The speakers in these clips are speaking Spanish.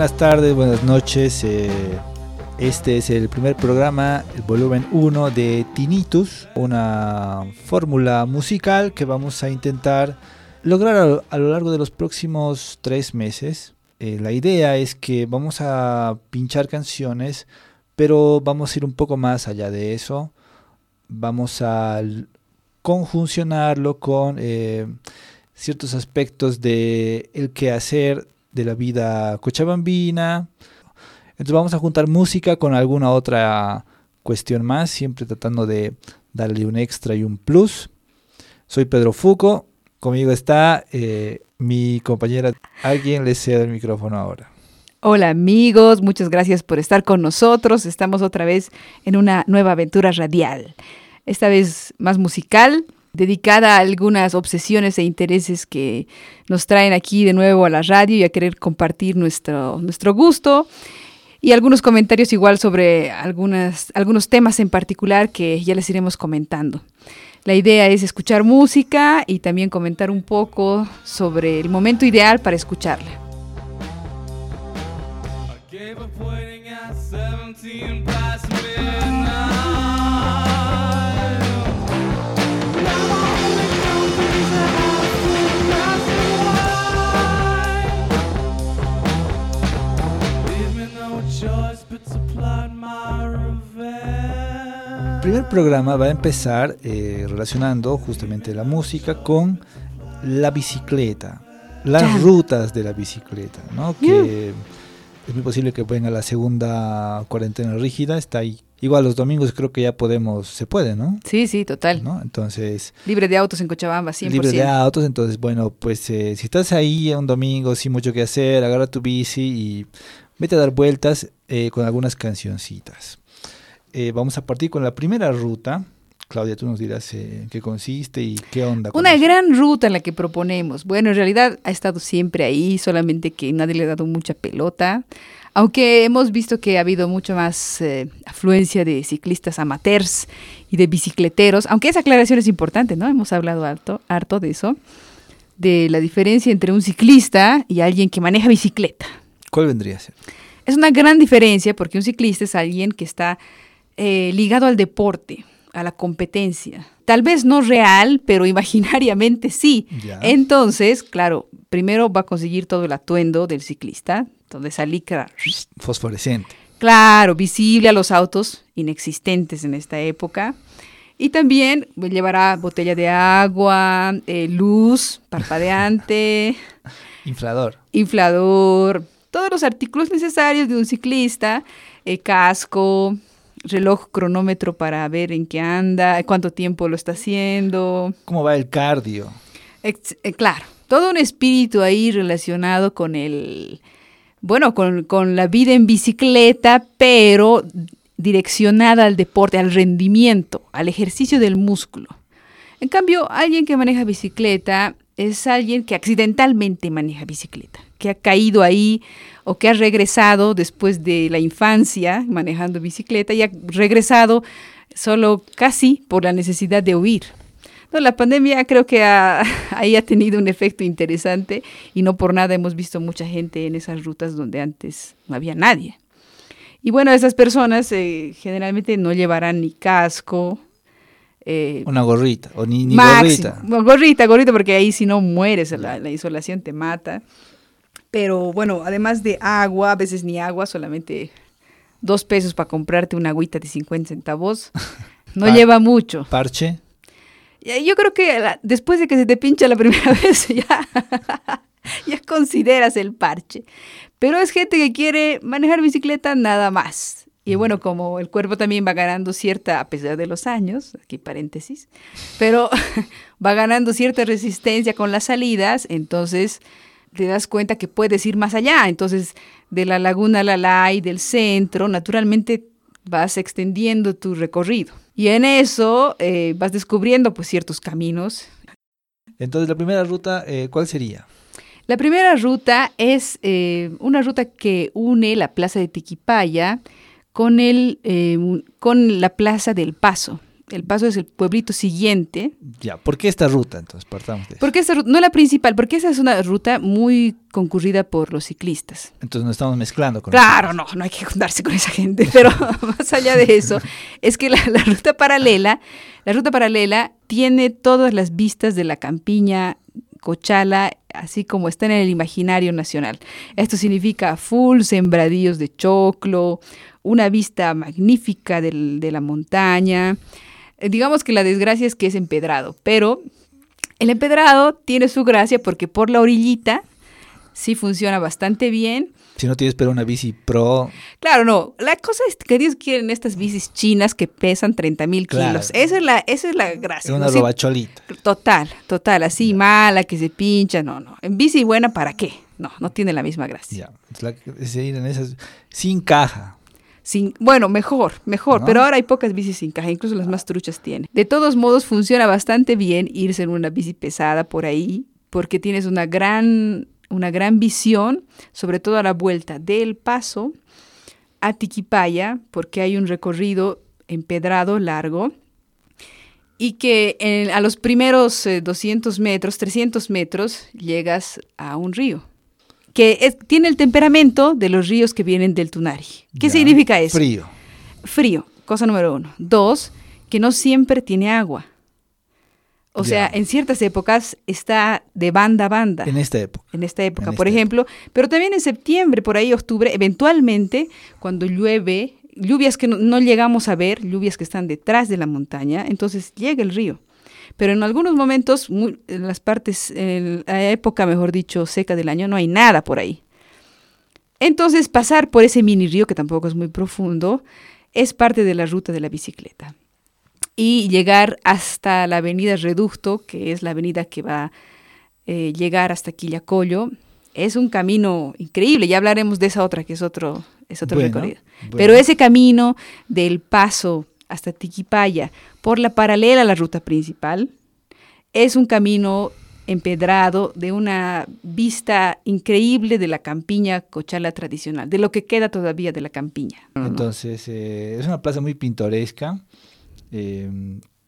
Buenas tardes, buenas noches. Eh, este es el primer programa, el volumen 1 de Tinnitus, una fórmula musical que vamos a intentar lograr a, lo largo de los próximos tres meses. Eh, la idea es que vamos a pinchar canciones, pero vamos a ir un poco más allá de eso. Vamos a conjuncionarlo con eh, ciertos aspectos de el quehacer de la vida cochabambina. Entonces vamos a juntar música con alguna otra cuestión más, siempre tratando de darle un extra y un plus. Soy Pedro Fuco, conmigo está eh, mi compañera. Alguien le cede el micrófono ahora. Hola amigos, muchas gracias por estar con nosotros. Estamos otra vez en una nueva aventura radial, esta vez más musical dedicada a algunas obsesiones e intereses que nos traen aquí de nuevo a la radio y a querer compartir nuestro, nuestro gusto y algunos comentarios igual sobre algunas, algunos temas en particular que ya les iremos comentando. La idea es escuchar música y también comentar un poco sobre el momento ideal para escucharla. Programa va a empezar eh, relacionando justamente la música con la bicicleta, las rutas de la bicicleta, ¿no? Que es muy posible que venga la segunda cuarentena rígida, está ahí. Igual los domingos creo que ya podemos, se puede, ¿no? Sí, sí, total. ¿no? Entonces... Libre de autos en Cochabamba, 100%. Libre de autos, entonces, bueno, pues eh, si estás ahí un domingo sin mucho que hacer, agarra tu bici y vete a dar vueltas eh, con algunas cancioncitas. Eh, vamos a partir con la primera ruta. Claudia, tú nos dirás eh, qué consiste y qué onda. Una gran ruta en la que proponemos. Bueno, en realidad ha estado siempre ahí, solamente que nadie le ha dado mucha pelota. Aunque hemos visto que ha habido mucho más eh, afluencia de ciclistas amateurs y de bicicleteros, aunque esa aclaración es importante, ¿no? Hemos hablado harto, harto de eso, de la diferencia entre un ciclista y alguien que maneja bicicleta. ¿Cuál vendría a ser? Es una gran diferencia porque un ciclista es alguien que está eh, ligado al deporte, a la competencia. Tal vez no real, pero imaginariamente sí. Entonces, claro, primero va a conseguir todo el atuendo del ciclista, donde esa licra fosforescente. Claro, visible a los autos inexistentes en esta época. Y también llevará botella de agua, eh, luz, parpadeante. Inflador. Inflador. Todos los artículos necesarios de un ciclista, eh, casco, reloj cronómetro para ver en qué anda, cuánto tiempo lo está haciendo. ¿Cómo va el cardio? Eh, claro, todo un espíritu ahí relacionado con el, bueno, con, con la vida en bicicleta, pero direccionada al deporte, al rendimiento, al ejercicio del músculo. En cambio, alguien que maneja bicicleta es alguien que accidentalmente maneja bicicleta, que ha caído ahí o que ha regresado después de la infancia manejando bicicleta y ha regresado solo casi por la necesidad de huir. No, la pandemia creo que ahí ha tenido un efecto interesante y no por nada hemos visto mucha gente en esas rutas donde antes no había nadie. Y bueno, esas personas eh, generalmente no llevarán ni casco, eh, una gorrita, o ni, gorrita. Gorrita, gorrita, porque ahí si no mueres, la, la, isolación te mata. Pero bueno, además de agua, a veces ni agua, solamente dos pesos para comprarte una agüita de 50 centavos. No lleva mucho. ¿Parche? Yo creo que después de que se te pincha la primera vez, ya, ya consideras el parche. Pero es gente que quiere manejar bicicleta nada más. Y bueno, como el cuerpo también va ganando cierta, a pesar de los años, aquí paréntesis, pero va ganando cierta resistencia con las salidas, entonces te das cuenta que puedes ir más allá. Entonces, de la laguna Lalay, del centro, naturalmente vas extendiendo tu recorrido. Y en eso eh, vas descubriendo pues ciertos caminos. Entonces, la primera ruta, eh, ¿cuál sería? La primera ruta es eh, una ruta que une la plaza de Tiquipaya con, el, eh, con la Plaza del Paso. El Paso es el pueblito siguiente. Ya, ¿por qué esta ruta entonces? Partamos de eso. Porque esta ruta, no la principal, porque esa es una ruta muy concurrida por los ciclistas. Entonces nos estamos mezclando con Claro, no, no hay que juntarse con esa gente, pero más allá de eso, es que la, la ruta paralela, la ruta paralela tiene todas las vistas de la campiña Cochala, así como está en el imaginario nacional. Esto significa full sembradíos de choclo, una vista magnífica del- de la montaña. Eh, Digamos que la desgracia es que es empedrado, pero el empedrado tiene su gracia porque por la orillita sí funciona bastante bien. Si no tienes pero una bici pro, Claro, no. La cosa es que Dios quieren estas bicis chinas que pesan 30 mil Claro. kilos. Esa es la, esa es la es gracia. una ¿no? Sí, robacholita. total, total. Así mala, que se pincha. No, no. En bici buena, ¿para qué? No, no tiene la misma gracia. Ya, es la- es en esas sin caja. Sin, bueno, mejor, mejor, pero ahora hay pocas bicis sin caja, incluso las más truchas tienen. De todos modos, funciona bastante bien irse en una bici pesada por ahí, porque tienes una gran, una gran visión, sobre todo a la vuelta del paso a Tiquipaya, porque hay un recorrido empedrado largo y que en- a los primeros eh, 200 metros, 300 metros, llegas a un río que es- tiene el temperamento de los ríos que vienen del Tunari. ¿Qué Ya, significa eso? Frío. Frío, cosa número uno. Dos, que no siempre tiene agua. O sea, en ciertas épocas está de banda a banda. En esta época. En esta época, En por esta ejemplo, pero también en septiembre, por ahí octubre, eventualmente, cuando llueve, lluvias que no, no llegamos a ver, lluvias que están detrás de la montaña, entonces llega el río. Pero en algunos momentos, muy- en las partes, en la época, mejor dicho, seca del año, no hay nada por ahí. Entonces, pasar por ese mini río, que tampoco es muy profundo, es parte de la ruta de la bicicleta. Y llegar hasta la avenida Reducto, que es la avenida que va a eh, llegar hasta Quillacollo, es un camino increíble. Ya hablaremos de esa otra, que es otro, es otro Bueno, recorrido. bueno. Pero ese camino del paso hasta Tiquipaya por la paralela a la ruta principal es un camino empedrado de una vista increíble de la campiña cochala tradicional, de lo que queda todavía de la campiña. Entonces, eh, es una plaza muy pintoresca. eh,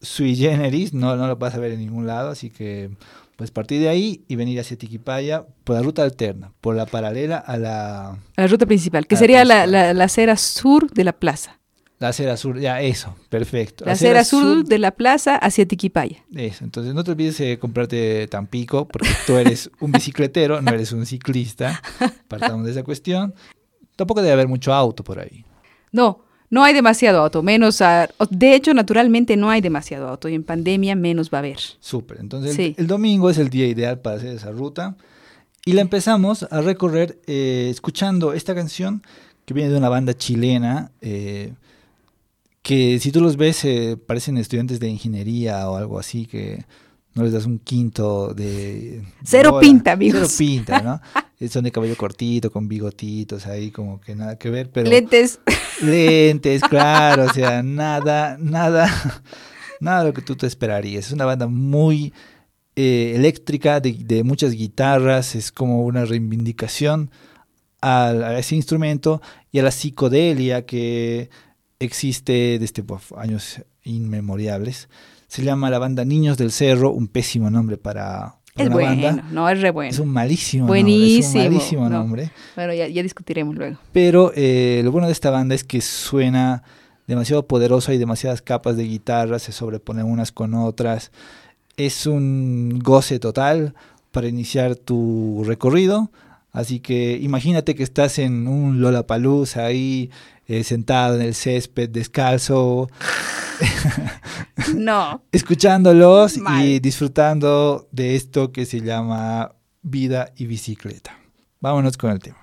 sui generis, no, no lo vas a ver en ningún lado, así que pues partir de ahí y venir hacia Tiquipaya por la ruta alterna, por la paralela a la, A la ruta principal, que sería la, la- la acera sur de la plaza. La acera sur. Ya, eso, perfecto. La acera sur de la plaza hacia Tiquipaya. Eso, entonces no te olvides de comprarte Tampico, porque tú eres un bicicletero, no eres un ciclista. Partamos de esa cuestión. Tampoco debe haber mucho auto por ahí. No, no hay demasiado auto, menos, a- de hecho, naturalmente no hay demasiado auto y en pandemia menos va a haber. Súper. Entonces el, domingo es el día ideal para hacer esa ruta. Y la empezamos a recorrer eh, escuchando esta canción que viene de una banda chilena. eh, que si tú los ves eh, parecen estudiantes de ingeniería o algo así que no les das un quinto de... Cero bola. pinta, amigos. Cero pinta, ¿no? Eh, Son de cabello cortito, con bigotitos ahí, como que nada que ver, pero... Lentes. Lentes, claro, o sea, nada, nada, nada de lo que tú te esperarías. Es una banda muy eh, eléctrica, de, de muchas guitarras, es como una reivindicación al- a, ese instrumento y a la psicodelia que existe desde uf, años inmemoriales. Se llama la banda Niños del Cerro, un pésimo nombre para, Es una bueno, banda. no, es re bueno. Es un malísimo Buenísimo, nombre. Es un malísimo no. nombre. Bueno, ya, ya discutiremos luego. Pero eh, lo bueno de esta banda es que suena demasiado poderoso, hay demasiadas capas de guitarra, se sobreponen unas con otras. Es un goce total para iniciar tu recorrido. Así que imagínate que estás en un Lollapalooza ahí eh, sentado en el césped, descalzo, No, escuchándolos y disfrutando de esto que se llama vida y bicicleta. Vámonos con el tema.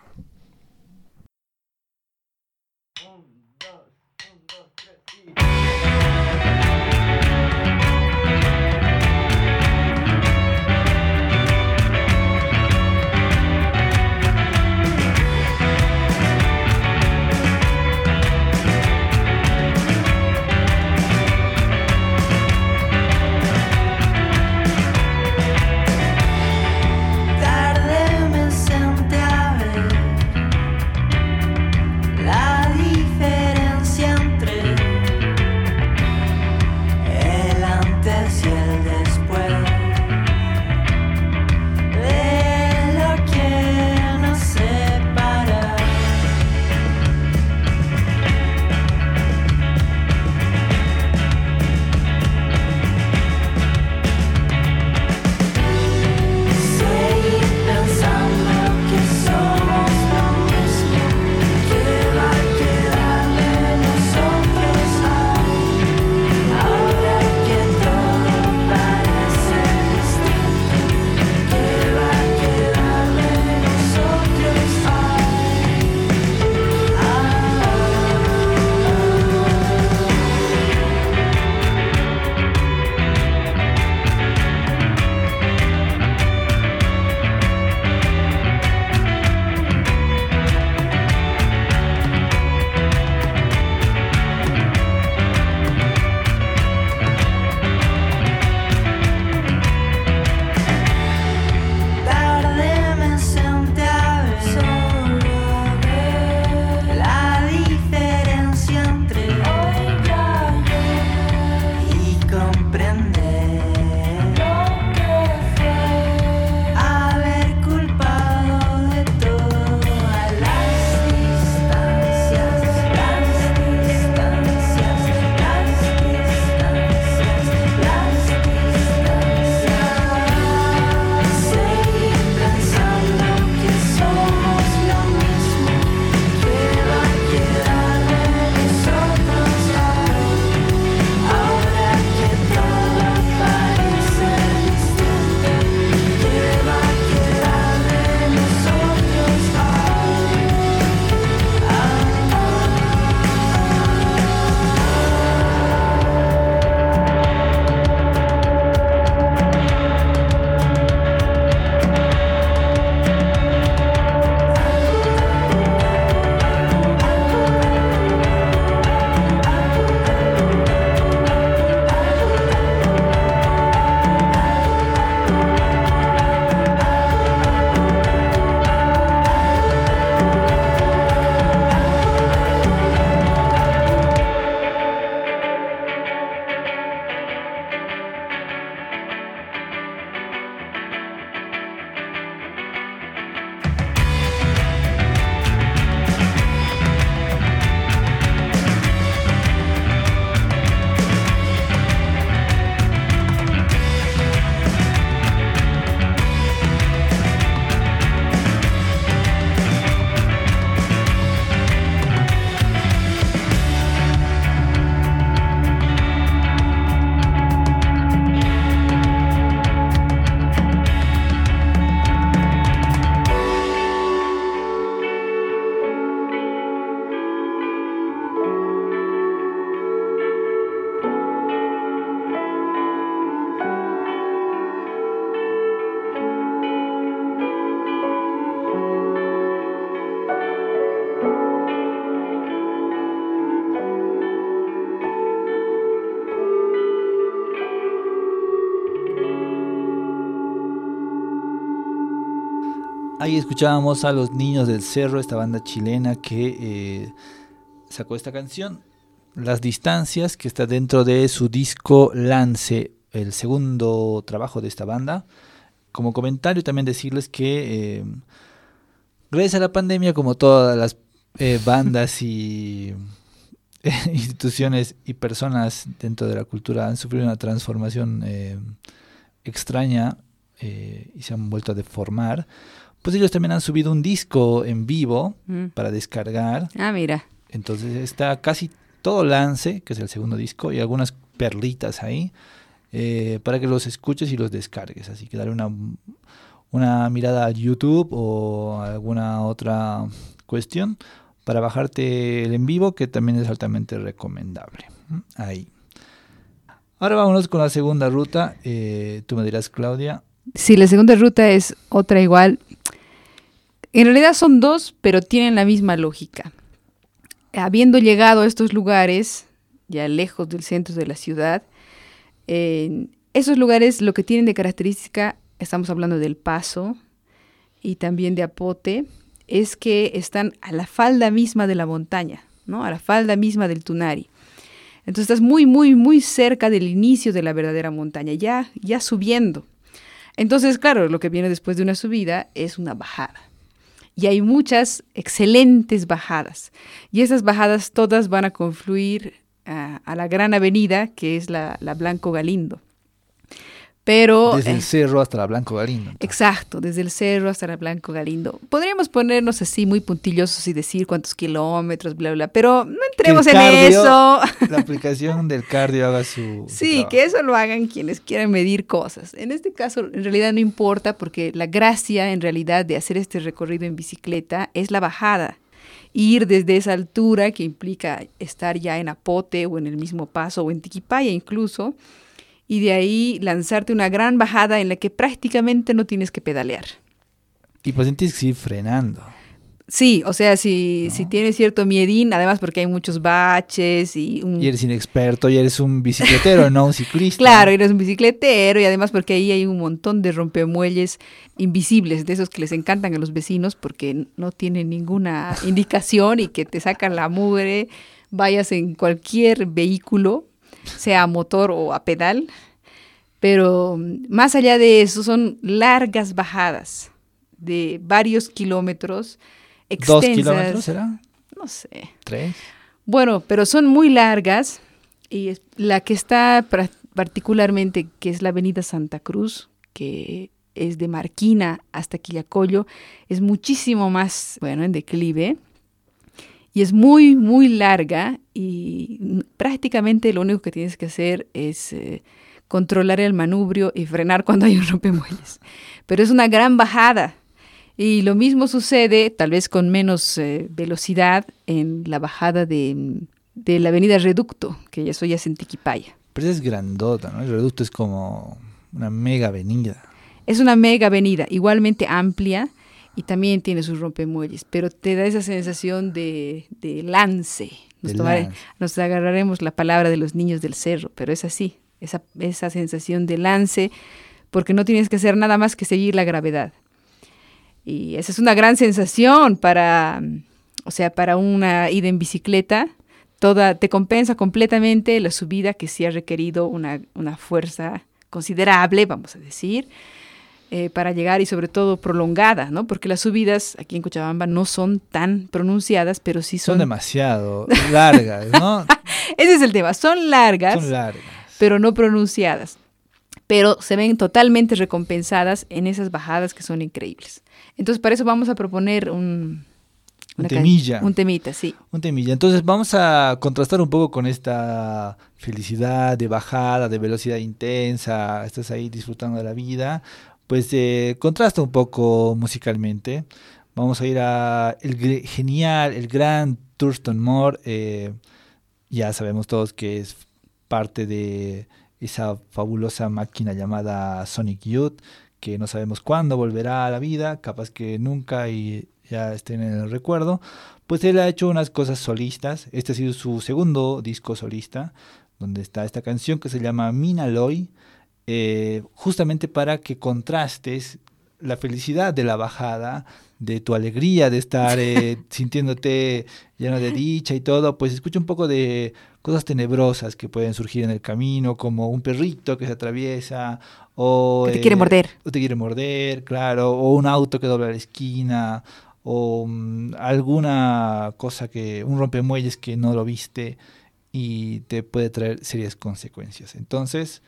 Ahí escuchábamos a los Niños del Cerro, esta banda chilena que eh, sacó esta canción, Las Distancias, que está dentro de su disco Lance, el segundo trabajo de esta banda. Como comentario también decirles que eh, gracias a la pandemia, como todas las eh, bandas y instituciones y personas dentro de la cultura han sufrido una transformación extraña y se han vuelto a deformar, pues ellos también han subido un disco en vivo mm. para descargar. Ah, mira. Entonces está casi todo Lance, que es el segundo disco, y algunas perlitas ahí, eh, para que los escuches y los descargues. Así que dale una, una mirada a YouTube o alguna otra cuestión para bajarte el en vivo, que también es altamente recomendable. Ahí. Ahora vámonos con la segunda ruta. Eh, tú me dirás, Claudia. Sí, la segunda ruta es otra igual en realidad son dos, pero tienen la misma lógica. Habiendo llegado a estos lugares, ya lejos del centro de la ciudad, esos lugares lo que tienen de característica, estamos hablando del Paso y también de Apote, es que están a la falda misma de la montaña, ¿no? A la falda misma del Tunari. Entonces estás muy, muy, muy cerca del inicio de la verdadera montaña, ya, ya subiendo. Entonces, claro, lo que viene después de una subida es una bajada y hay muchas excelentes bajadas. Y esas bajadas todas van a confluir a la gran avenida que es la, la Blanco Galindo. Pero, desde el eh, cerro hasta la Blanco Galindo. Exacto, desde el cerro hasta la Blanco Galindo. Podríamos ponernos así muy puntillosos y decir cuántos kilómetros, bla, bla, pero no entremos en eso. La aplicación del cardio haga su. Sí, que eso lo hagan quienes quieran medir cosas. En este caso, en realidad no importa porque la gracia en realidad de hacer este recorrido en bicicleta es la bajada ir desde esa altura que implica estar ya en Apote o en el mismo paso o en Tiquipaya incluso, y de ahí lanzarte una gran bajada en la que prácticamente no tienes que pedalear. Y pues tienes que ir frenando. Sí, o sea, si, si tienes cierto miedín, además porque hay muchos baches y... Y eres inexperto, y eres un bicicletero, no un ciclista. Claro, eres un bicicletero y además porque ahí hay un montón de rompemuelles invisibles, de esos que les encantan a los vecinos porque no tienen ninguna indicación y que te sacan la mugre, vayas en cualquier vehículo, sea a motor o a pedal. Pero más allá de eso, son largas bajadas de varios kilómetros. Extensas. ¿Dos kilómetros será? No sé. ¿Tres? Bueno, pero son muy largas. Y la que está particularmente, que es la Avenida Santa Cruz, que es de Marquina hasta Quillacollo, es muchísimo más, bueno, en declive y es muy, muy larga y prácticamente lo único que tienes que hacer es eh, controlar el manubrio y frenar cuando hay un rompemuelles. Pero es una gran bajada y lo mismo sucede, tal vez con menos eh, velocidad, en la bajada de, la avenida Reducto, que ya soy ya en Tiquipaya. Pero es grandota, ¿no? El Reducto es como una mega avenida. Es una mega avenida, igualmente amplia, y también tiene sus rompemuelles, pero te da esa sensación de, lance. Nos, agarraremos la palabra de los niños del cerro, pero es así, esa, esa sensación de lance, porque no tienes que hacer nada más que seguir la gravedad. Y esa es una gran sensación para, o sea, para una ida en bicicleta, toda, te compensa completamente la subida que sí ha requerido una, una fuerza considerable, vamos a decir, eh, para llegar y sobre todo prolongada, ¿no? Porque las subidas aquí en Cochabamba no son tan pronunciadas, pero sí son... Son demasiado largas, ¿no? Ese es el tema, son largas, son largas, pero no pronunciadas. Pero se ven totalmente recompensadas en esas bajadas que son increíbles. Entonces, para eso vamos a proponer un, un temilla. Un temita, sí. Un temilla. Entonces vamos a contrastar un poco con esta felicidad de bajada, de velocidad intensa, estás ahí disfrutando de la vida, pues eh, contrasta un poco musicalmente. Vamos a ir a el genial, el gran Thurston Moore. Eh, ya sabemos todos que es parte de esa fabulosa máquina llamada Sonic Youth, que no sabemos cuándo volverá a la vida, capaz que nunca y ya estén en el recuerdo. Pues él ha hecho unas cosas solistas. Este ha sido su segundo disco solista, donde está esta canción que se llama Mina Loy. Eh, justamente para que contrastes la felicidad de la bajada, de tu alegría de estar eh, sintiéndote lleno de dicha y todo, pues escucha un poco de cosas tenebrosas que pueden surgir en el camino, como un perrito que se atraviesa, o... Que te quiere morder. O te quiere morder, claro, o un auto que dobla la esquina, o mm, alguna cosa que, un rompemuelles que no lo viste y te puede traer serias consecuencias. Entonces,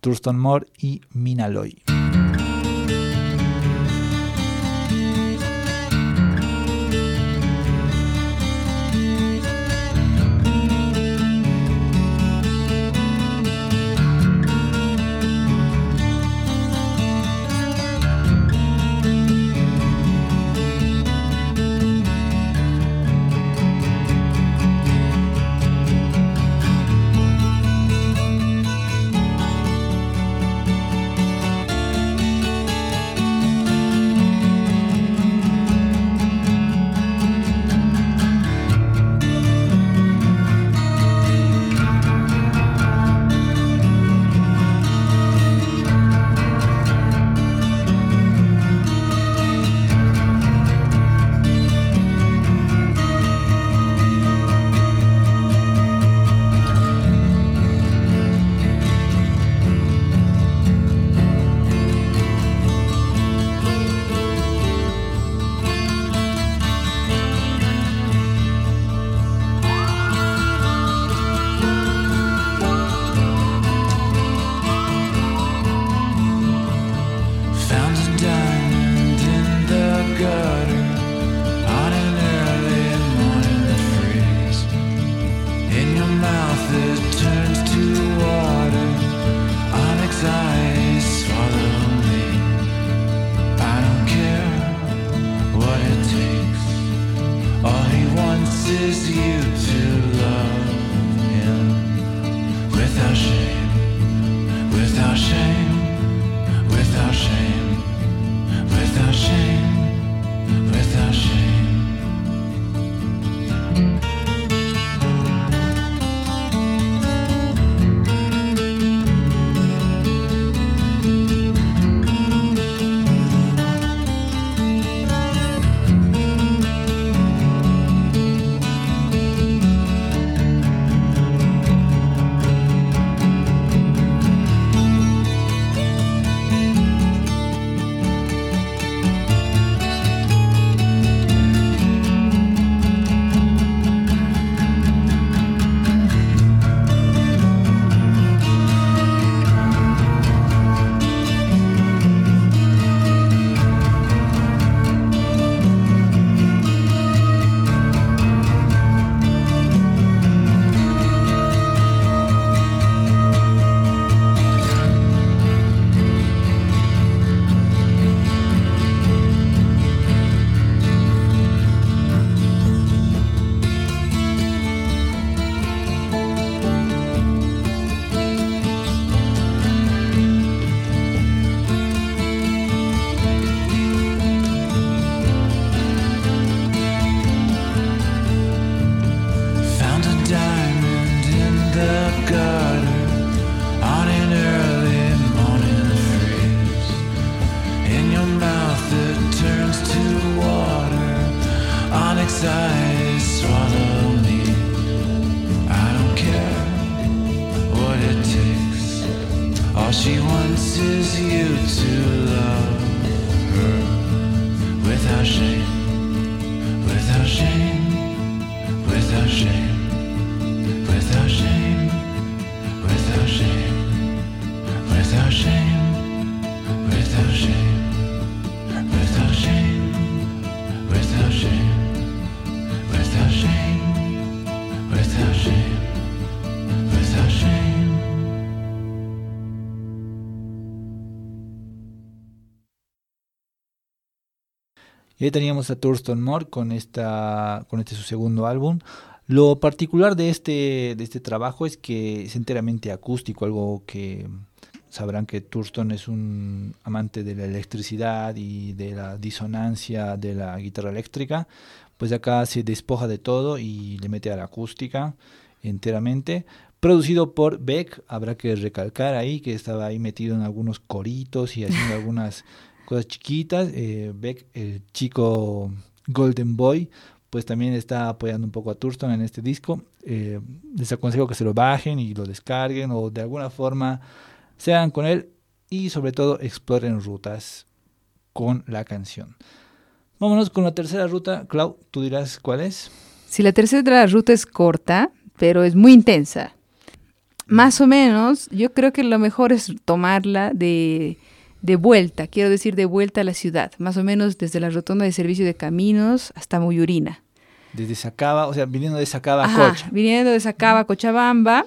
Thurston Moore y Minaloy. Found Y ahí teníamos a Thurston Moore con, esta, con este su segundo álbum. Lo particular de este, de este trabajo es que es enteramente acústico, algo que sabrán que Thurston es un amante de la electricidad y de la disonancia de la guitarra eléctrica. Pues acá se despoja de todo y le mete a la acústica enteramente. Producido por Beck, habrá que recalcar ahí que estaba ahí metido en algunos coritos y haciendo algunas cosas chiquitas. Eh, Beck, el chico Golden Boy, pues también está apoyando un poco a Thurston en este disco. Eh, les aconsejo que se lo bajen y lo descarguen o de alguna forma sean con él y sobre todo exploren rutas con la canción. Vámonos con la tercera ruta. Clau, tú dirás cuál es. Si la tercera ruta es corta, pero es muy intensa. Más o menos, yo creo que lo mejor es tomarla de, de vuelta, quiero decir de vuelta a la ciudad, más o menos desde la rotonda de servicio de caminos hasta Muyurina. Desde Sacaba, o sea, viniendo de Sacaba a Cocha. viniendo de Sacaba a Cochabamba,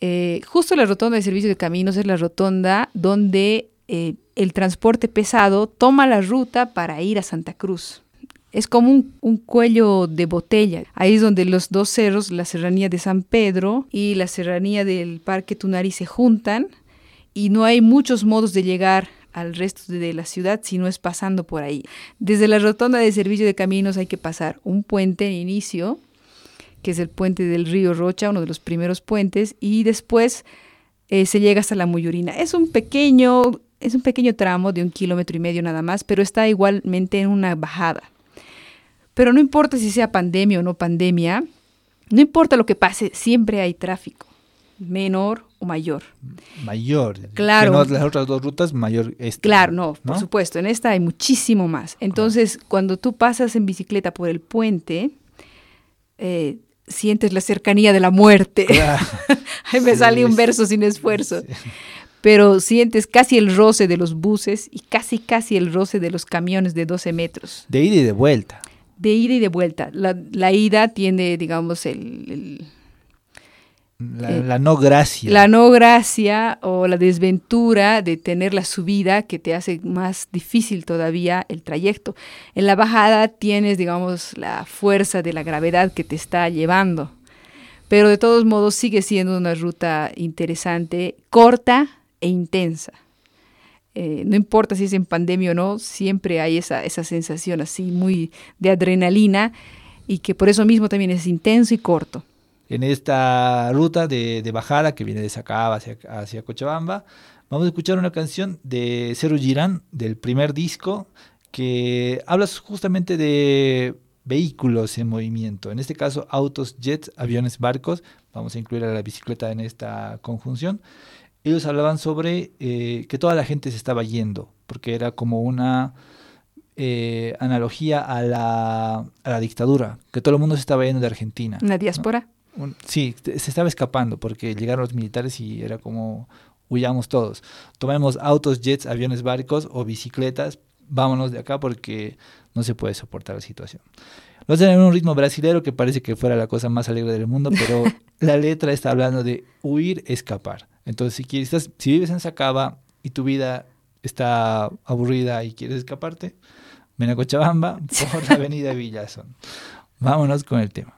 eh, justo la rotonda de servicio de caminos es la rotonda donde eh, el transporte pesado toma la ruta para ir a Santa Cruz. Es como un, un cuello de botella. Ahí es donde los dos cerros, la serranía de San Pedro y la serranía del Parque Tunari se juntan y no hay muchos modos de llegar al resto de la ciudad si no es pasando por ahí. Desde la rotonda de servicio de caminos hay que pasar un puente en inicio, que es el puente del río Rocha, uno de los primeros puentes, y después eh, se llega hasta la Muyurina. Es un pequeño, es un pequeño tramo de un kilómetro y medio nada más, pero está igualmente en una bajada. Pero no importa si sea pandemia o no pandemia, no importa lo que pase, siempre hay tráfico, menor o mayor. Mayor. Claro. No las otras dos rutas, mayor este. Claro, no, por supuesto, en esta hay muchísimo más. Entonces, cuando tú pasas en bicicleta por el puente, eh, sientes la cercanía de la muerte. Claro. Ahí me Sí, salió un verso sin esfuerzo. Sí. Pero sientes casi el roce de los buses y casi, casi el roce de los camiones de 12 metros. De ida y de vuelta. De ida y de vuelta. La, la ida tiene, digamos, el- el, La, Eh, la no gracia. la no gracia o la desventura de tener la subida que te hace más difícil todavía el trayecto. En la bajada tienes, digamos, la fuerza de la gravedad que te está llevando. Pero de todos modos sigue siendo una ruta interesante, corta e intensa. Eh, no importa si es en pandemia o no, siempre hay esa, esa sensación así muy de adrenalina y que por eso mismo también es intenso y corto. En esta ruta de, de bajada que viene de Sacaba hacia, hacia Cochabamba, vamos a escuchar una canción de Cero Girán, del primer disco, que habla justamente de vehículos en movimiento. En este caso, autos, jets, aviones, barcos. Vamos a incluir a la bicicleta en esta conjunción. Ellos hablaban sobre eh, que toda la gente se estaba yendo, porque era como una eh, analogía a la, a la dictadura, que todo el mundo se estaba yendo de Argentina. Una diáspora. Un- sí, se estaba escapando porque llegaron los militares y era como huyamos todos. Tomemos autos, jets, aviones, barcos o bicicletas, vámonos de acá porque no se puede soportar la situación. Lo hacen en un ritmo brasilero que parece que fuera la cosa más alegre del mundo, pero la letra está hablando de huir, escapar. Entonces, si quieres, estás- si vives en Sacaba y tu vida está aburrida y quieres escaparte, ven a Cochabamba por la avenida Villazón. Vámonos con el tema.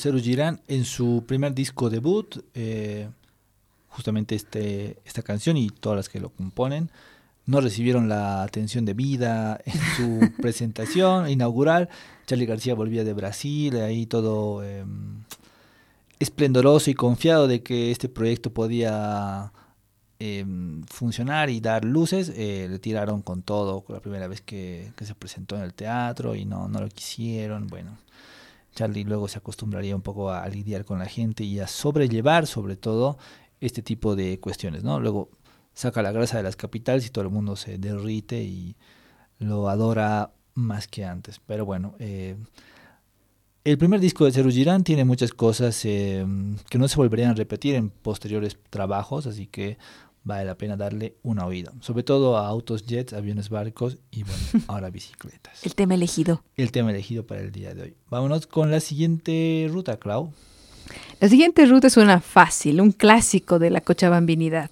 Ceru Girán en su primer disco debut. eh, justamente este, esta canción y todas las que lo componen no recibieron la atención debida en su presentación inaugural. Charlie García volvía de Brasil, ahí todo eh, esplendoroso y confiado de que este proyecto podía eh, funcionar y dar luces. eh, le tiraron con todo la primera vez que, que se presentó en el teatro y no, no lo quisieron. Bueno, Charlie luego se acostumbraría un poco a, lidiar con la gente y a sobrellevar sobre todo este tipo de cuestiones, ¿no? Luego saca la grasa de las capitales y todo el mundo se derrite y lo adora más que antes. Pero bueno, eh, el primer disco de Ceru Girán tiene muchas cosas eh, que no se volverían a repetir en posteriores trabajos, así que vale la pena darle una oída. Sobre todo a autos, jets, aviones, barcos y bueno, ahora bicicletas El tema elegido. el tema elegido para el día de hoy. Vámonos con la siguiente ruta, Clau. La siguiente ruta es una fácil, un clásico de la cochabambinidad.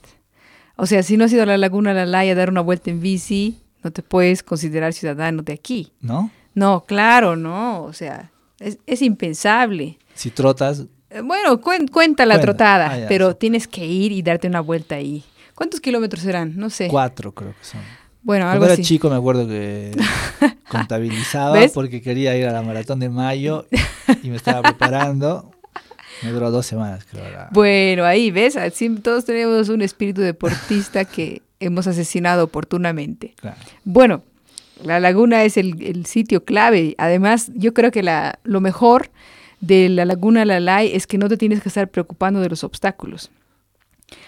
O sea, si no has ido a la Laguna Lalay a dar una vuelta en bici, no te puedes considerar ciudadano de aquí. ¿No? No, claro, no. O sea, es, es impensable. Si trotas, Eh, Bueno, cuen- cuenta la Cuenta. trotada, Ah, ya, pero sí. tienes que ir y darte una vuelta ahí. ¿Cuántos kilómetros serán? No sé. cuatro creo que son. Bueno, Cuando algo era así. chico me acuerdo que contabilizaba ¿Ves? porque quería ir a la maratón de mayo y me estaba preparando. Me duró dos semanas, creo. la- Bueno, ahí ves, así todos tenemos un espíritu deportista que hemos asesinado oportunamente. Claro. Bueno, la laguna es el, el sitio clave. Además, yo creo que la, lo mejor de la laguna Lalay es que no te tienes que estar preocupando de los obstáculos.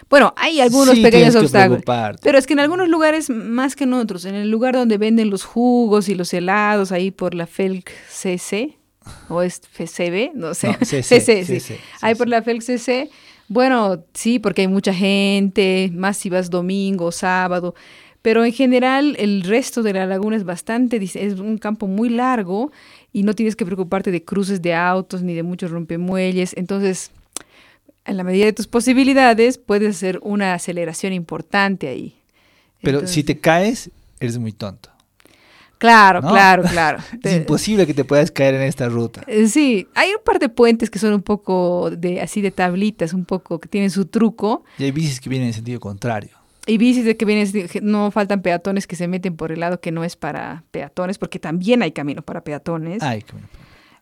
Bueno, hay algunos Sí, pequeños obstáculos. Pero es que en algunos lugares más que en otros, en el lugar donde venden los jugos y los helados, ahí por la FELC CC, o es FCB, no sé. No, CC, CC, sí. CC, Ahí por la FELC CC, bueno, sí, porque hay mucha gente, más si vas domingo, sábado, pero en general el resto de la laguna es bastante, es un campo muy largo y no tienes que preocuparte de cruces de autos ni de muchos rompemuelles, entonces en la medida de tus posibilidades puedes hacer una aceleración importante ahí. Pero Entonces- si te caes, eres muy tonto. Claro, ¿no? claro, claro. Es imposible que te puedas caer en esta ruta. Eh, Sí, hay un par de puentes que son un poco de así de tablitas, un poco que tienen su truco. Y hay bicis que vienen en sentido contrario. Y bicis de que vienen, no faltan peatones que se meten por el lado que no es para peatones, porque también hay camino para peatones. Ay, qué bueno.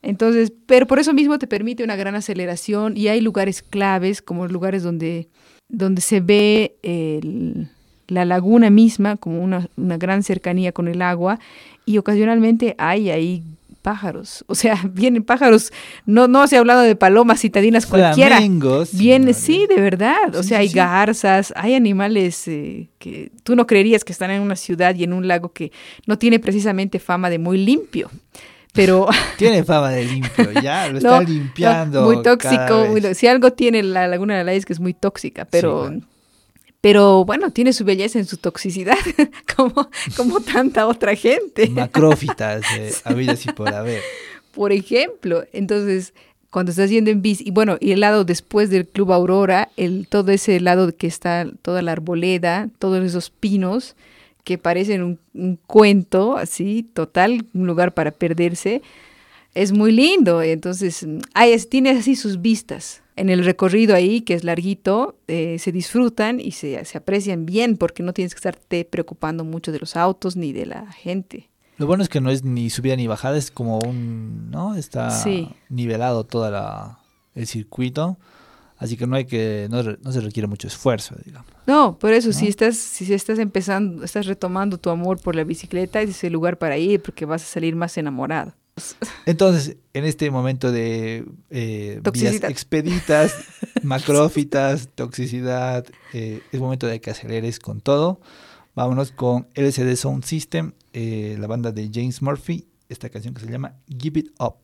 Entonces, pero por eso mismo te permite una gran aceleración y hay lugares claves, como lugares donde, donde se ve el- la laguna misma, como una, una gran cercanía con el agua, y ocasionalmente hay ahí pájaros. O sea, vienen pájaros, no, no se ha hablado de palomas citadinas cualquiera. Flamingos, Viene, sí, de verdad. O Sí, sea, hay sí. garzas, hay animales eh, que tú no creerías que están en una ciudad y en un lago que no tiene precisamente fama de muy limpio. Pero Tiene fama de limpio, ya lo está no, limpiando. muy tóxico. muy si algo tiene la Laguna de la es que es muy tóxica, pero, bueno. pero bueno, tiene su belleza en su toxicidad, como, como tanta otra gente. Macrófitas, eh, habidas y por haber. por ejemplo. Entonces, cuando estás yendo en bici, y bueno, y el lado después del Club Aurora, el, todo ese lado que está toda la arboleda, todos esos pinos que parecen un, un cuento, así, total, un lugar para perderse, es muy lindo. Entonces, hay, tiene así sus vistas. En el recorrido ahí, que es larguito, eh, se disfrutan y se, se aprecian bien porque no tienes que estarte preocupando mucho de los autos ni de la gente. Lo bueno es que no es ni subida ni bajada, es como un, ¿no? Está Sí. nivelado todo el circuito, así que no hay que, no, se requiere mucho esfuerzo, digamos. No, por eso, si estás, si estás empezando, estás retomando tu amor por la bicicleta, ese es el lugar para ir porque vas a salir más enamorado. Entonces, en este momento de eh, vías expeditas, macrófitas, toxicidad, eh, es momento de que aceleres con todo. Vámonos con LCD Sound System, eh, la banda de James Murphy, esta canción que se llama Give It Up.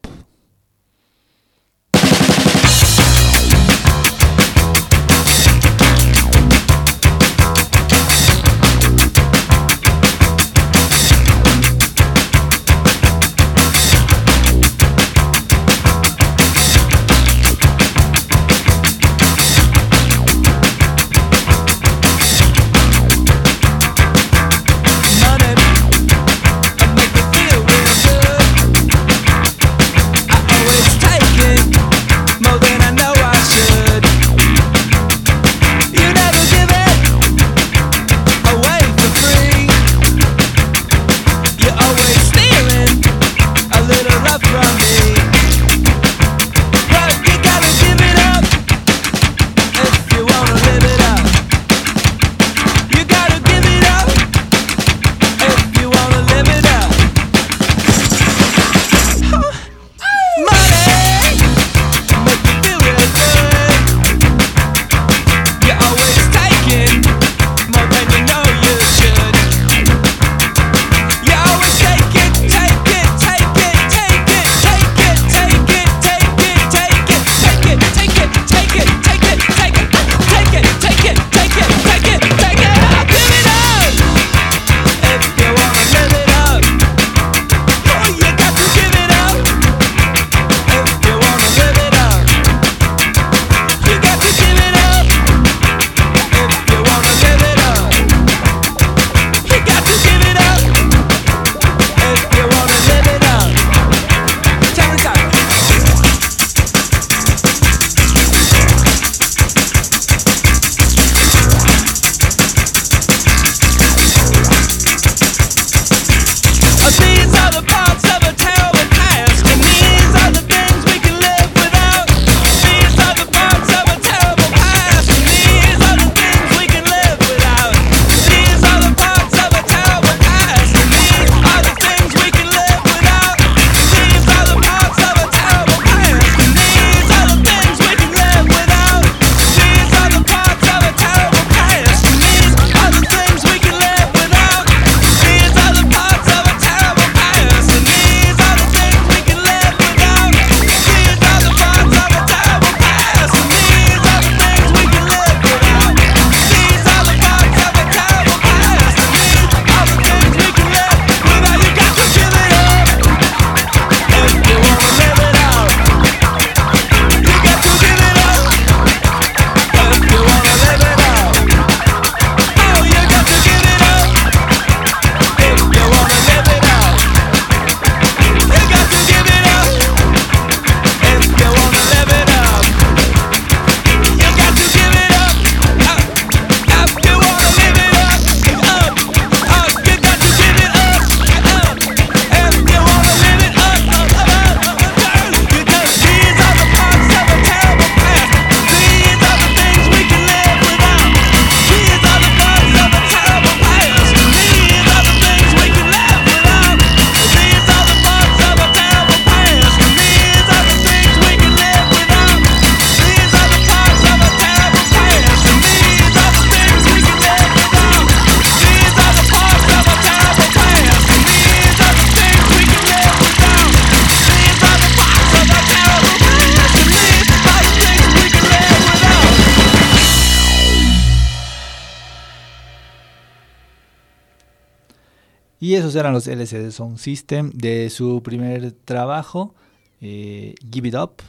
Y esos eran los LCD Sound System de su primer trabajo, eh, Give It Up.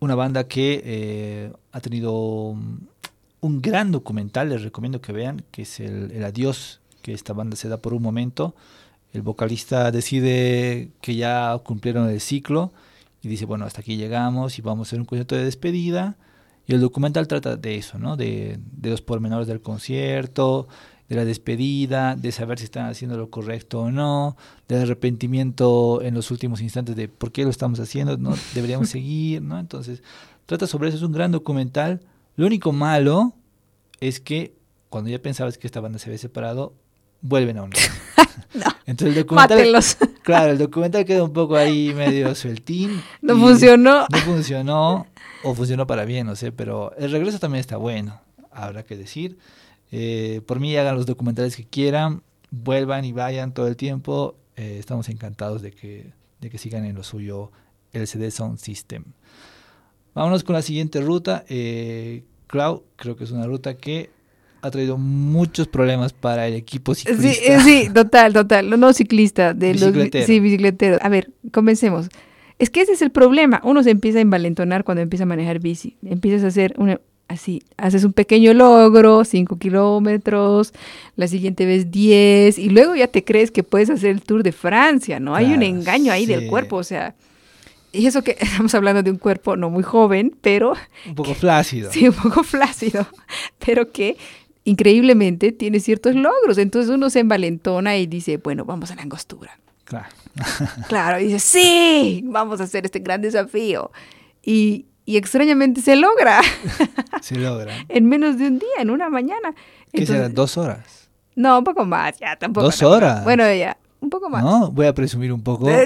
Una banda que eh, ha tenido un, un gran documental, les recomiendo que vean, que es el, el adiós que esta banda se da por un momento. El vocalista decide que ya cumplieron el ciclo y dice, bueno, hasta aquí llegamos y vamos a hacer un concierto de despedida. Y el documental trata de eso, ¿no? De, de los pormenores del concierto, de la despedida, de saber si están haciendo lo correcto o no, del arrepentimiento en los últimos instantes de por qué lo estamos haciendo, no deberíamos seguir, ¿no? Entonces, trata sobre eso, es un gran documental. Lo único malo es que cuando ya pensabas que esta banda se había separado, vuelven a unir. Entonces el documental, Mátenlos. claro, el documental queda un poco ahí medio sueltín. No funcionó. No funcionó, o funcionó para bien, no sé, pero el regreso también está bueno, habrá que decir. Eh, por mí hagan los documentales que quieran, vuelvan y vayan todo el tiempo. Eh, estamos encantados de que, de que sigan en lo suyo el CD Sound System. Vámonos con la siguiente ruta. Eh, Clau, creo que es una ruta que ha traído muchos problemas para el equipo Sí, ciclista. eh, sí, total, total. No, no ciclista. De los- sí, bicicletero. A ver, comencemos. Es que ese es el problema. Uno se empieza a envalentonar cuando empieza a manejar bici. Empiezas a hacer una, así, haces un pequeño logro, 5 kilómetros, la siguiente vez 10, y luego ya te crees que puedes hacer el Tour de Francia, ¿no? Hay un engaño ahí sí. del cuerpo, o sea, y eso que estamos hablando de un cuerpo no muy joven, pero Un poco flácido. Sí, un poco flácido, pero que increíblemente tiene ciertos logros. Entonces uno se envalentona y dice, bueno, vamos a la angostura. Claro. Claro, y dice, sí, vamos a hacer este gran desafío. Y, y extrañamente se logra Se logra. en menos de un día, en una mañana. ¿Qué será? Entonces- ¿Dos horas? No, un poco más, ya tampoco. ¿Dos tampoco. horas? Bueno, ya, un poco más. ¿No? Voy a presumir un poco.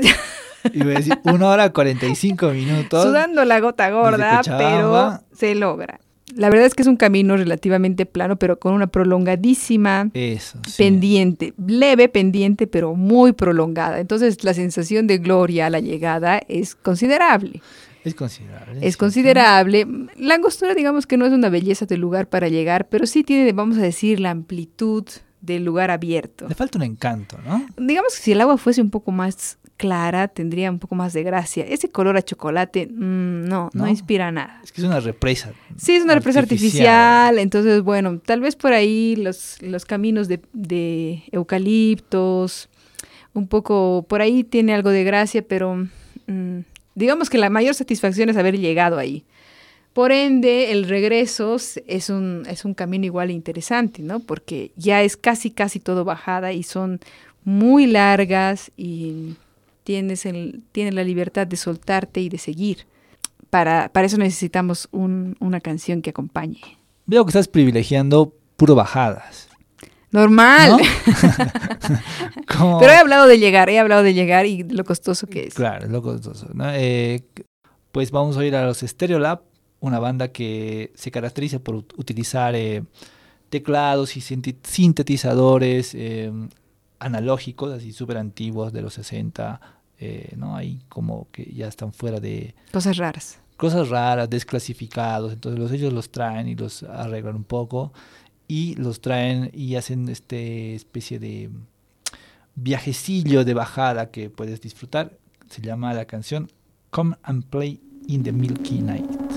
Y voy a decir una hora 45 minutos. Sudando la gota gorda, pero se logra. La verdad es que es un camino relativamente plano, pero con una prolongadísima Eso. sí. pendiente, leve pendiente, pero muy prolongada. Entonces la sensación de gloria a la llegada es considerable. Es considerable. Es sí. considerable. La angostura, digamos que no es una belleza del lugar para llegar, pero sí tiene, vamos a decir, la amplitud del lugar abierto. Le falta un encanto, ¿no? Digamos que si el agua fuese un poco más clara, tendría un poco más de gracia. Ese color a chocolate, mm, no, no, ¿No? inspira nada. Es que es una represa. Sí, es una represa artificial, entonces, bueno, tal vez por ahí los, los caminos de, de eucaliptos, un poco, por ahí tiene algo de gracia, pero mm, digamos que la mayor satisfacción es haber llegado ahí. Por ende, el regreso es un, es un camino igual interesante, ¿no? Porque ya es casi, casi todo bajada y son muy largas y tienes, el, tienes la libertad de soltarte y de seguir. Para, para eso necesitamos un- una canción que acompañe. Veo que estás privilegiando puro bajadas. Normal. Pero he hablado de llegar, he hablado de llegar y lo costoso que es. Claro, es lo costoso, ¿no? Eh, pues vamos a ir a los Stereolab, una banda que se caracteriza por ut- utilizar eh, teclados y sintetizadores eh, analógicos, así súper antiguos de los 60, eh, ¿no? Ahí como que ya están fuera de Cosas raras. cosas raras, desclasificados, entonces los, ellos los traen y los arreglan un poco y los traen y hacen este especie de viajecillo de bajada que puedes disfrutar. Se llama la canción Come and Play in the Milky Night.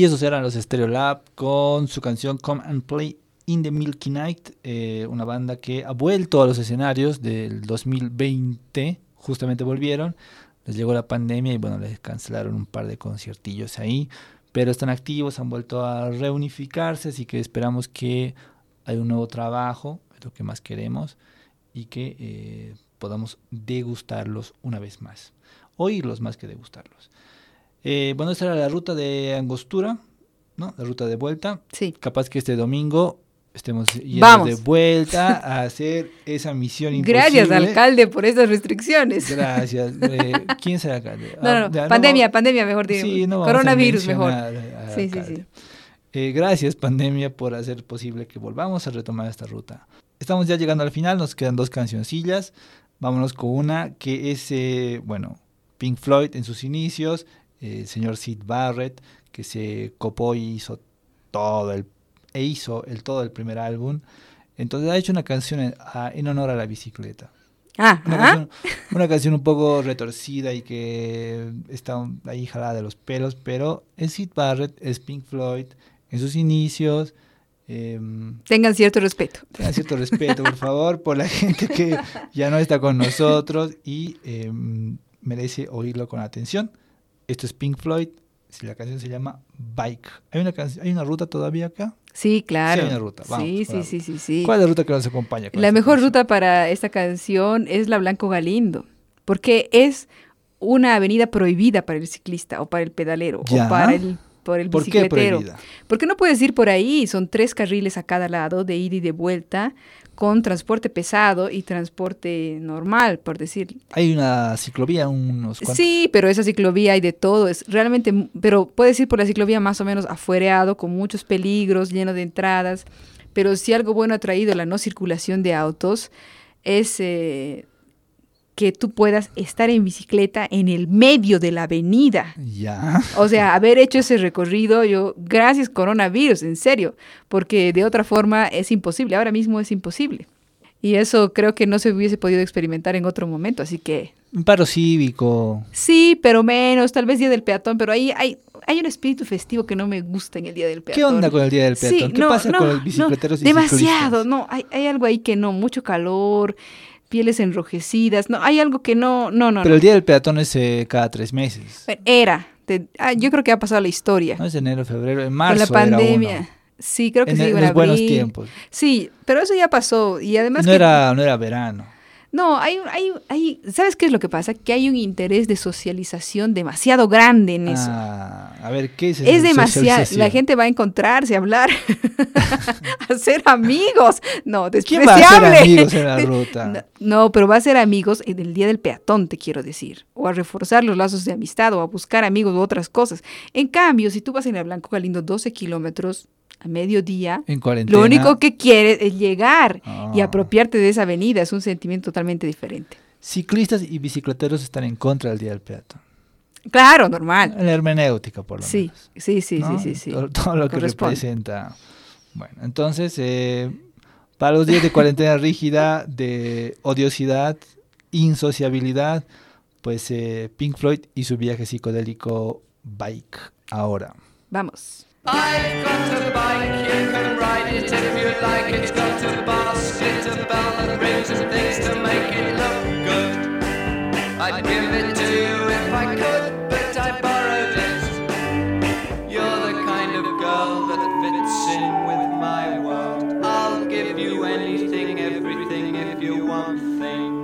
Y esos eran los Stereolab con su canción Come and Play in the Milky Night, eh, una banda que ha vuelto a los escenarios del 2020, justamente volvieron, les llegó la pandemia y bueno, les cancelaron un par de conciertillos ahí, pero están activos, han vuelto a reunificarse, así que esperamos que hay un nuevo trabajo, es lo que más queremos, y que eh, podamos degustarlos una vez más, oírlos más que degustarlos. Eh, bueno, esta era la ruta de Angostura, ¿no? La ruta de vuelta. Sí. Capaz que este domingo estemos yendo Vamos. de vuelta a hacer esa misión imposible. Gracias, alcalde, por estas restricciones. Gracias. Eh, ¿Quién será alcalde? No, Ah, no, ya, pandemia, vamos- pandemia, mejor digo. Sí, no Coronavirus, mejor. Sí, sí, alcalde. sí. Eh, gracias, pandemia, por hacer posible que volvamos a retomar esta ruta. Estamos ya llegando al final, nos quedan dos cancioncillas. Vámonos con una que es, eh, bueno, Pink Floyd en sus inicios, el señor Sid Barrett, que se copó y hizo todo el, e hizo el todo el primer álbum. Entonces ha hecho una canción en, a- en honor a la bicicleta. Ah, Una, canción, una canción un poco retorcida y que está ahí jalada de los pelos, pero es Sid Barrett, es Pink Floyd, en sus inicios. em, Tengan cierto respeto. tengan cierto respeto, por favor, por la gente que ya no está con nosotros y em, merece oírlo con atención. Esto es Pink Floyd, si la canción se llama Bike. ¿Hay una, canción- ¿hay una ruta todavía acá? Sí, claro. Sí, hay una ruta, vamos, sí, sí, sí, sí, sí. ¿Cuál es la ruta que nos acompaña? La mejor canción? ruta para esta canción es la Blanco Galindo, porque es una avenida prohibida para el ciclista o para el pedalero Ya. o para el, por el ¿Por qué bicicletero. prohibida? Porque no puedes ir por ahí, son tres carriles a cada lado de ida y de vuelta con transporte pesado y transporte normal, por decir. Hay una ciclovía, unos cuantos. Sí, pero esa ciclovía hay de todo, es realmente, pero puedes ir por la ciclovía más o menos afuereado, con muchos peligros, lleno de entradas, pero si algo bueno ha traído la no circulación de autos es eh, que tú puedas estar en bicicleta en el medio de la avenida. Ya. O sea, haber hecho ese recorrido, yo, gracias coronavirus, en serio, porque de otra forma es imposible, ahora mismo es imposible. Y eso creo que no se hubiese podido experimentar en otro momento, así que Un paro cívico. Sí, pero menos, tal vez Día del Peatón, pero ahí hay, hay un espíritu festivo que no me gusta en el Día del Peatón. ¿Qué onda con el Día del Sí, Peatón? ¿Qué no, pasa no, con los no, bicicleteros y Demasiado, no, hay, hay algo ahí que no, mucho calor, pieles enrojecidas, no, hay algo que no, no, no. Pero no. el Día del Peatón es eh, cada tres meses. Era, te- ah, yo creo que ha pasado la historia. No es enero, febrero, en con marzo la era pandemia. uno. Sí, creo que En, sí, en en los buenos tiempos. Sí, pero eso ya pasó y además No que- era, no era verano. No, hay, hay, hay, ¿sabes qué es lo que pasa? Que hay un interés de socialización demasiado grande en eso. Ah, a ver, ¿qué es Es esa demasiado. La gente va a encontrarse, a hablar, a hacer amigos. No, ¿Quién va a despreciable. amigos en la ruta? No, no, pero va a ser amigos en el día del peatón, te quiero decir. O a reforzar los lazos de amistad o a buscar amigos u otras cosas. En cambio, si tú vas en el Blanco Galindo 12 kilómetros a mediodía, En cuarentena. lo único que quieres es llegar y Ah. apropiarte de esa avenida. Es un sentimiento totalmente diferente. Ciclistas y bicicleteros están en contra del Día del Peatón. Claro, normal. En la hermenéutica, por lo Sí, menos. sí, sí, ¿no? sí, sí, sí. Todo, todo lo que representa. Bueno, entonces, eh, para los días de cuarentena rígida, de odiosidad, insociabilidad, pues eh, Pink Floyd y su viaje psicodélico Bike. Ahora. Vamos. I've got a bike, you can ride it if you like. It's got a basket, a bell and rings and things to make it look good. I'd give it to you if I could, but I borrowed it. You're the kind of girl that fits in with my world. I'll give you anything, everything if you want things.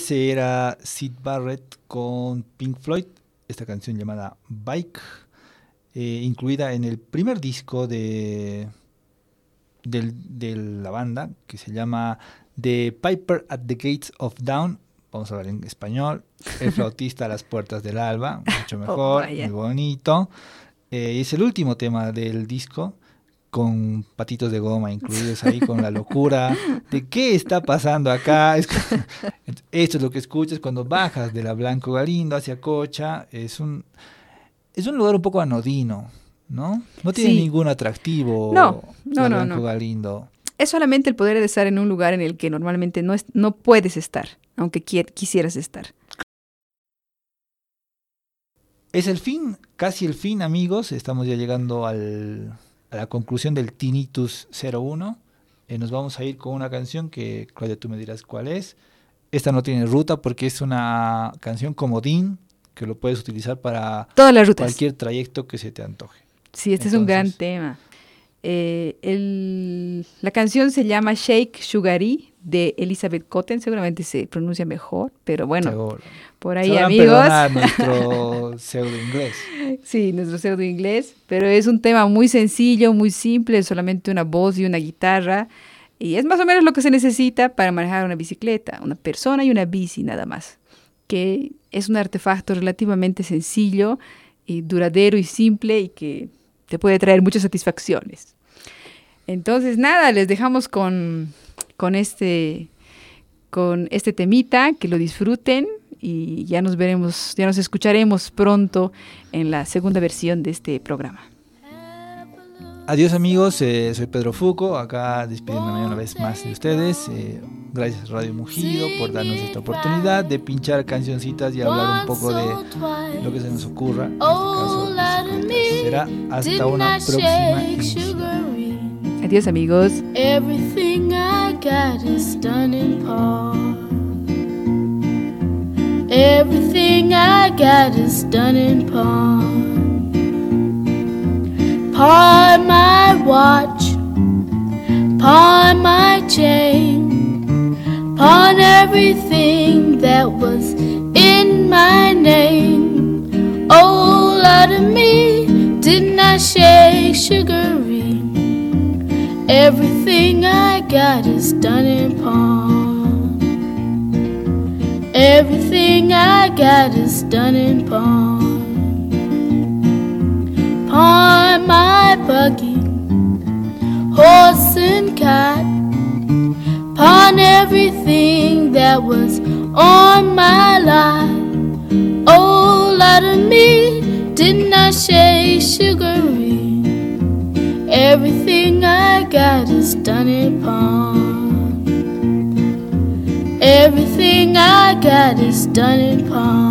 Ese era Sid Barrett con Pink Floyd, esta canción llamada Bike, eh, incluida en el primer disco de, de la banda, que se llama The Piper at the Gates of Dawn. Vamos a hablar en español. El flautista a las puertas del alba, mucho mejor, vaya. muy bonito. Eh, es el último tema del disco con patitos de goma incluidos ahí con la locura de qué está pasando acá. Es- esto es lo que escuchas cuando bajas de la Blanco Galindo hacia Cocha. Es un, es un lugar un poco anodino, ¿no? No tiene Sí. ningún atractivo No, no, la no, Blanco no. Galindo. Es solamente el poder de estar en un lugar en el que normalmente no, es- no puedes estar, aunque quisieras estar. Es el fin, casi el fin, amigos. Estamos ya llegando al- a la conclusión del Tinnitus 01. Eh, nos vamos a ir con una canción que, Claudia, tú me dirás cuál es. Esta no tiene ruta porque es una canción comodín que lo puedes utilizar para Todas las rutas. cualquier trayecto que se te antoje. Sí, este es un gran tema. Eh, el- la canción se llama Shake Sugary de Elizabeth Cotten, seguramente se pronuncia mejor, pero bueno, Seguro. por ahí Sabrán amigos. perdonar nuestro pseudo inglés. Sí, nuestro pseudo inglés, pero es un tema muy sencillo, muy simple, solamente una voz y una guitarra. Y es más o menos lo que se necesita para manejar una bicicleta, una persona y una bici nada más. Que es un artefacto relativamente sencillo y duradero y simple y que te puede traer muchas satisfacciones. Entonces, nada, les dejamos con, con este con este temita, que lo disfruten y ya nos veremos, ya nos escucharemos pronto en la segunda versión de este programa. Adiós amigos, eh, soy Pedro Fuco, acá despidiéndome una vez más de ustedes. eh, gracias Radio Mugido por darnos esta oportunidad de pinchar cancioncitas y hablar un poco de lo que se nos ocurra. En este caso, bicicletas. Será hasta una próxima emisión. Amigos. Everything I got is done in pawn. Everything I got is done in pawn. Pawn my watch, pawn my chain, pawn everything that was in my name. Oh, Lord of me, didn't I shake sugary? Everything I got is done in pawn. Everything I got is done in pawn. Pawn my buggy, horse and cot. Pawn everything that was on my life. Oh, lot of me did not shake sugary. Everything I got is done in pawn. Everything I got is done in pawn.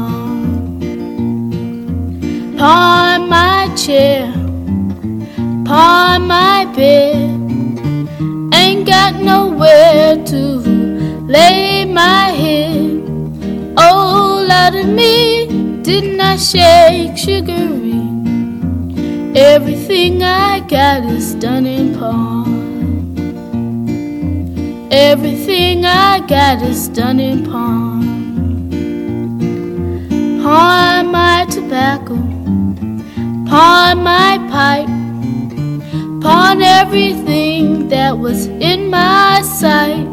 My chair, pawn my bed. Ain't got nowhere to lay my head. Oh, lot of me did not I shake sugary. Everything I got is done in pawn. Everything I got is done in pawn. Pawn my tobacco, pawn my pipe, pawn everything that was in my sight.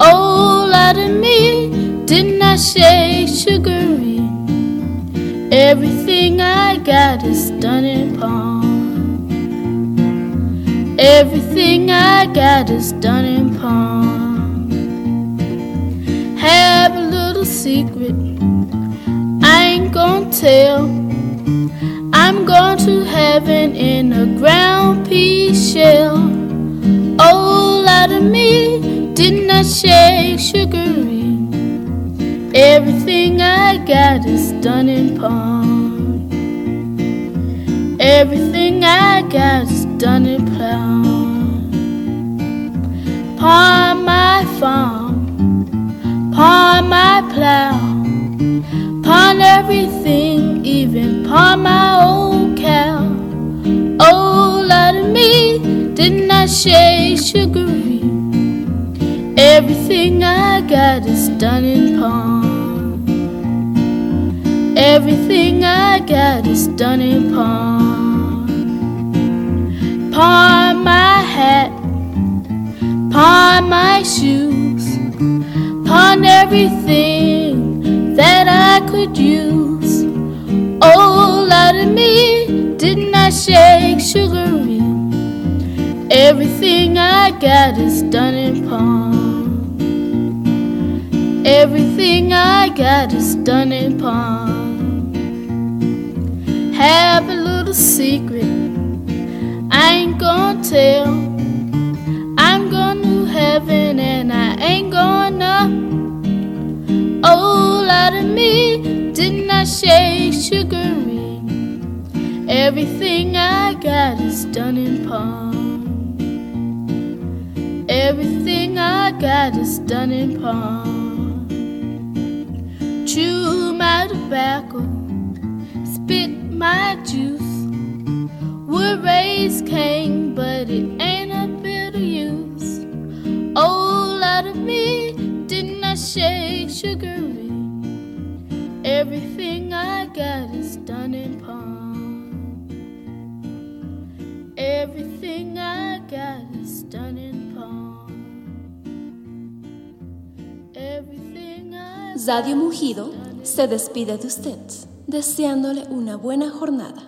Oh, lot of me did not I say sugary. Everything I got is done in pawn. Everything I got is done in pawn. Have a little secret I ain't gonna tell. I'm going to heaven in a ground pea shell. Oh, lot of me did not I shake sugary. Everything I got is done in pawn. Everything I got is done in pawn. Pawn my farm, pawn my plow, pawn everything, even pawn my old cow. Oh, lot of me did not shake sugary. Everything I got is done in pawn. Everything I got is done in pawn. Pawn my hat, pawn my shoes, pawn everything that I could use. Oh, lot of me did not I shake sugary. Everything I got is done in pawn. Everything I got is done in pawn. Have a little secret I ain't gonna tell. I'm going to heaven and I ain't gonna. Oh, lot of me did not shake sugary. Everything I got is done in pawn. Everything I got is done in pawn. Chew my tobacco, spit my juice. Would raise Cain, but it ain't a bit of use. Oh, lot of me did not I shake sugary. Everything I got is done in pawn. Everything I got is done in pawn. Everything Zadio Mugido se despide de usted, deseándole una buena jornada.